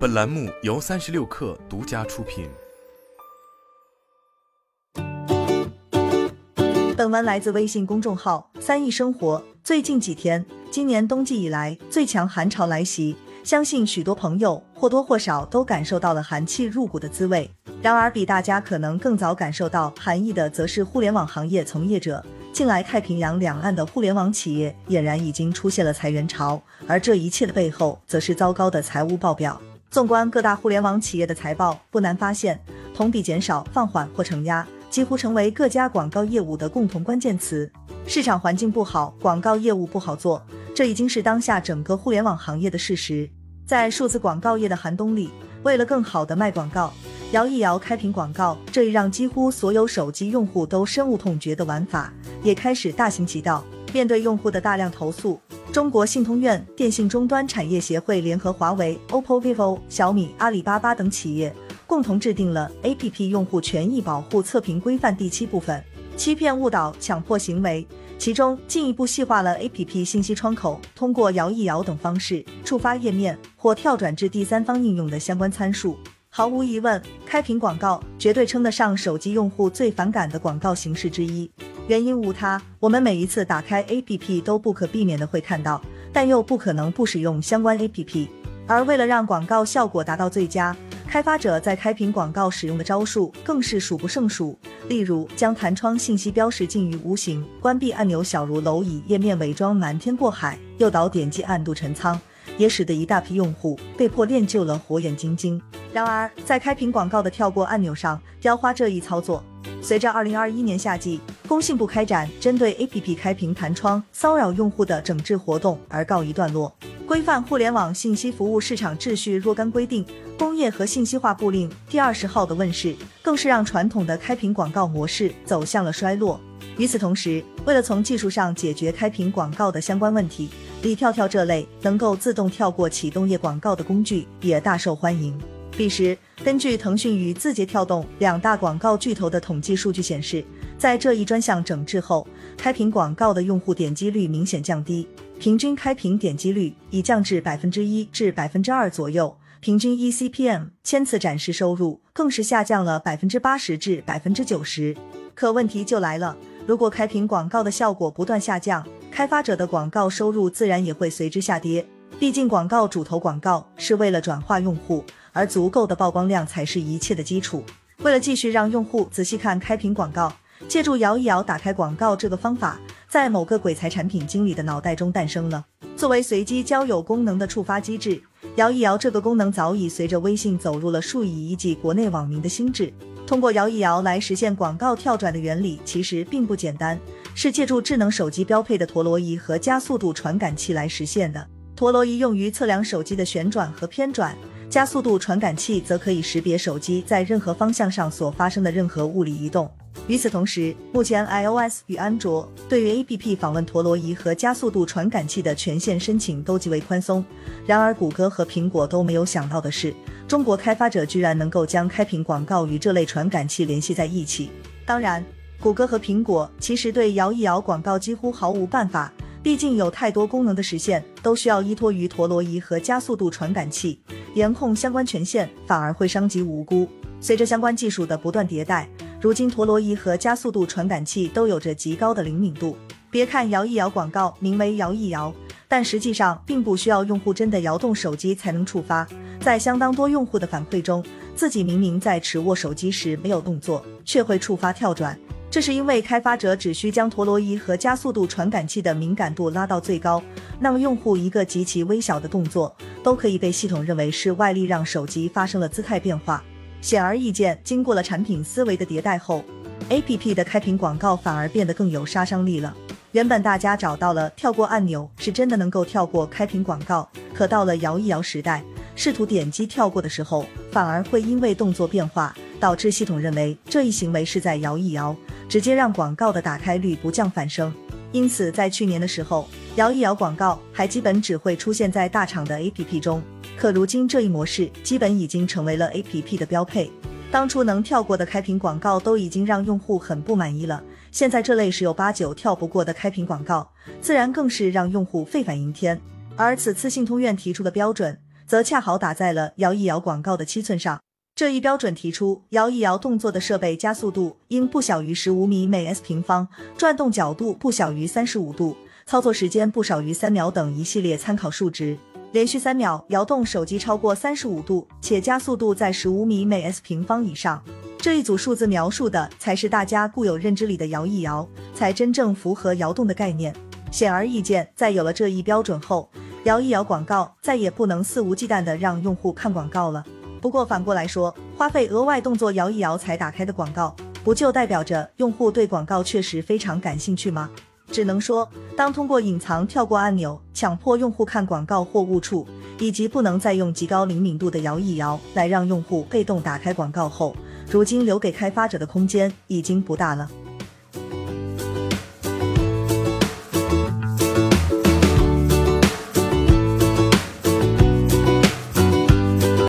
本栏目由三十六氪独家出品。本文来自微信公众号“三亿生活”。最近几天，今年冬季以来最强寒潮来袭，相信许多朋友或多或少都感受到了寒气入骨的滋味。然而，比大家可能更早感受到寒意的，则是互联网行业从业者。近来，太平洋两岸的互联网企业俨然已经出现了裁员潮，而这一切的背后，则是糟糕的财务报表。纵观各大互联网企业的财报，不难发现，同比减少、放缓或承压，几乎成为各家广告业务的共同关键词。市场环境不好，广告业务不好做，这已经是当下整个互联网行业的事实。在数字广告业的寒冬里，为了更好的卖广告。摇一摇开屏广告，这一让几乎所有手机用户都深恶痛绝的玩法，也开始大行其道。面对用户的大量投诉，中国信通院、电信终端产业协会联合华为、OPPO、vivo、小米、阿里巴巴等企业，共同制定了 APP 用户权益保护测评规范第七部分：欺骗、误导、强迫行为。其中进一步细化了 APP 信息窗口通过摇一摇等方式触发页面或跳转至第三方应用的相关参数。毫无疑问，开屏广告绝对称得上手机用户最反感的广告形式之一。原因无他，我们每一次打开 APP 都不可避免的会看到，但又不可能不使用相关 APP。而为了让广告效果达到最佳，开发者在开屏广告使用的招数更是数不胜数。例如，将弹窗信息标识尽于无形，关闭按钮小如蝼蚁，页面伪装瞒天过海，诱导点击暗度陈仓。也使得一大批用户被迫练就了火眼金睛。然而，在开屏广告的跳过按钮上雕花这一操作，随着二零二一年夏季工信部开展针对 APP 开屏弹窗骚扰用户的整治活动而告一段落。规范互联网信息服务市场秩序若干规定工业和信息化部令第二十号的问世，更是让传统的开屏广告模式走向了衰落。与此同时，为了从技术上解决开屏广告的相关问题。李跳跳这类能够自动跳过启动页广告的工具也大受欢迎。彼时，根据腾讯与字节跳动两大广告巨头的统计数据显示，在这一专项整治后，开屏广告的用户点击率明显降低，平均开屏点击率已降至百分之一至百分之二左右，平均 eCPM 千次展示收入更是下降了百分之八十至百分之九十。可问题就来了，如果开屏广告的效果不断下降，开发者的广告收入自然也会随之下跌，毕竟广告主投广告是为了转化用户，而足够的曝光量才是一切的基础。为了继续让用户仔细看开屏广告，借助摇一摇打开广告这个方法，在某个鬼才产品经理的脑袋中诞生了。作为随机交友功能的触发机制，摇一摇这个功能早已随着微信走入了数以亿计国内网民的心智。通过摇一摇来实现广告跳转的原理其实并不简单。是借助智能手机标配的陀螺仪和加速度传感器来实现的。陀螺仪用于测量手机的旋转和偏转，加速度传感器则可以识别手机在任何方向上所发生的任何物理移动。与此同时，目前 iOS 与安卓对于 APP 访问陀螺仪和加速度传感器的权限申请都极为宽松。然而，谷歌和苹果都没有想到的是，中国开发者居然能够将开屏广告与这类传感器联系在一起。当然。谷歌和苹果其实对摇一摇广告几乎毫无办法，毕竟有太多功能的实现都需要依托于陀螺仪和加速度传感器，严控相关权限反而会伤及无辜。随着相关技术的不断迭代，如今陀螺仪和加速度传感器都有着极高的灵敏度。别看摇一摇广告名为摇一摇，但实际上并不需要用户真的摇动手机才能触发。在相当多用户的反馈中，自己明明在持握手机时没有动作，却会触发跳转。这是因为开发者只需将陀螺仪和加速度传感器的敏感度拉到最高，那么用户一个极其微小的动作都可以被系统认为是外力让手机发生了姿态变化。显而易见，经过了产品思维的迭代后，APP 的开屏广告反而变得更有杀伤力了。原本大家找到了跳过按钮是真的能够跳过开屏广告，可到了摇一摇时代，试图点击跳过的时候，反而会因为动作变化导致系统认为这一行为是在摇一摇。直接让广告的打开率不降反升，因此在去年的时候，摇一摇广告还基本只会出现在大厂的 APP 中。可如今这一模式基本已经成为了 APP 的标配。当初能跳过的开屏广告都已经让用户很不满意了，现在这类十有八九跳不过的开屏广告，自然更是让用户沸反盈天。而此次信通院提出的标准。则恰好打在了摇一摇广告的七寸上。这一标准提出，摇一摇动作的设备加速度应不小于十五米每 s 平方，转动角度不小于三十五度，操作时间不少于三秒等一系列参考数值。连续三秒摇动手机超过三十五度，且加速度在十五米每 s 平方以上，这一组数字描述的才是大家固有认知里的摇一摇，才真正符合摇动的概念。显而易见，在有了这一标准后，摇一摇广告再也不能肆无忌惮的让用户看广告了。不过反过来说，花费额外动作摇一摇才打开的广告，不就代表着用户对广告确实非常感兴趣吗？只能说，当通过隐藏、跳过按钮、强迫用户看广告或误触，以及不能再用极高灵敏度的摇一摇来让用户被动打开广告后，如今留给开发者的空间已经不大了。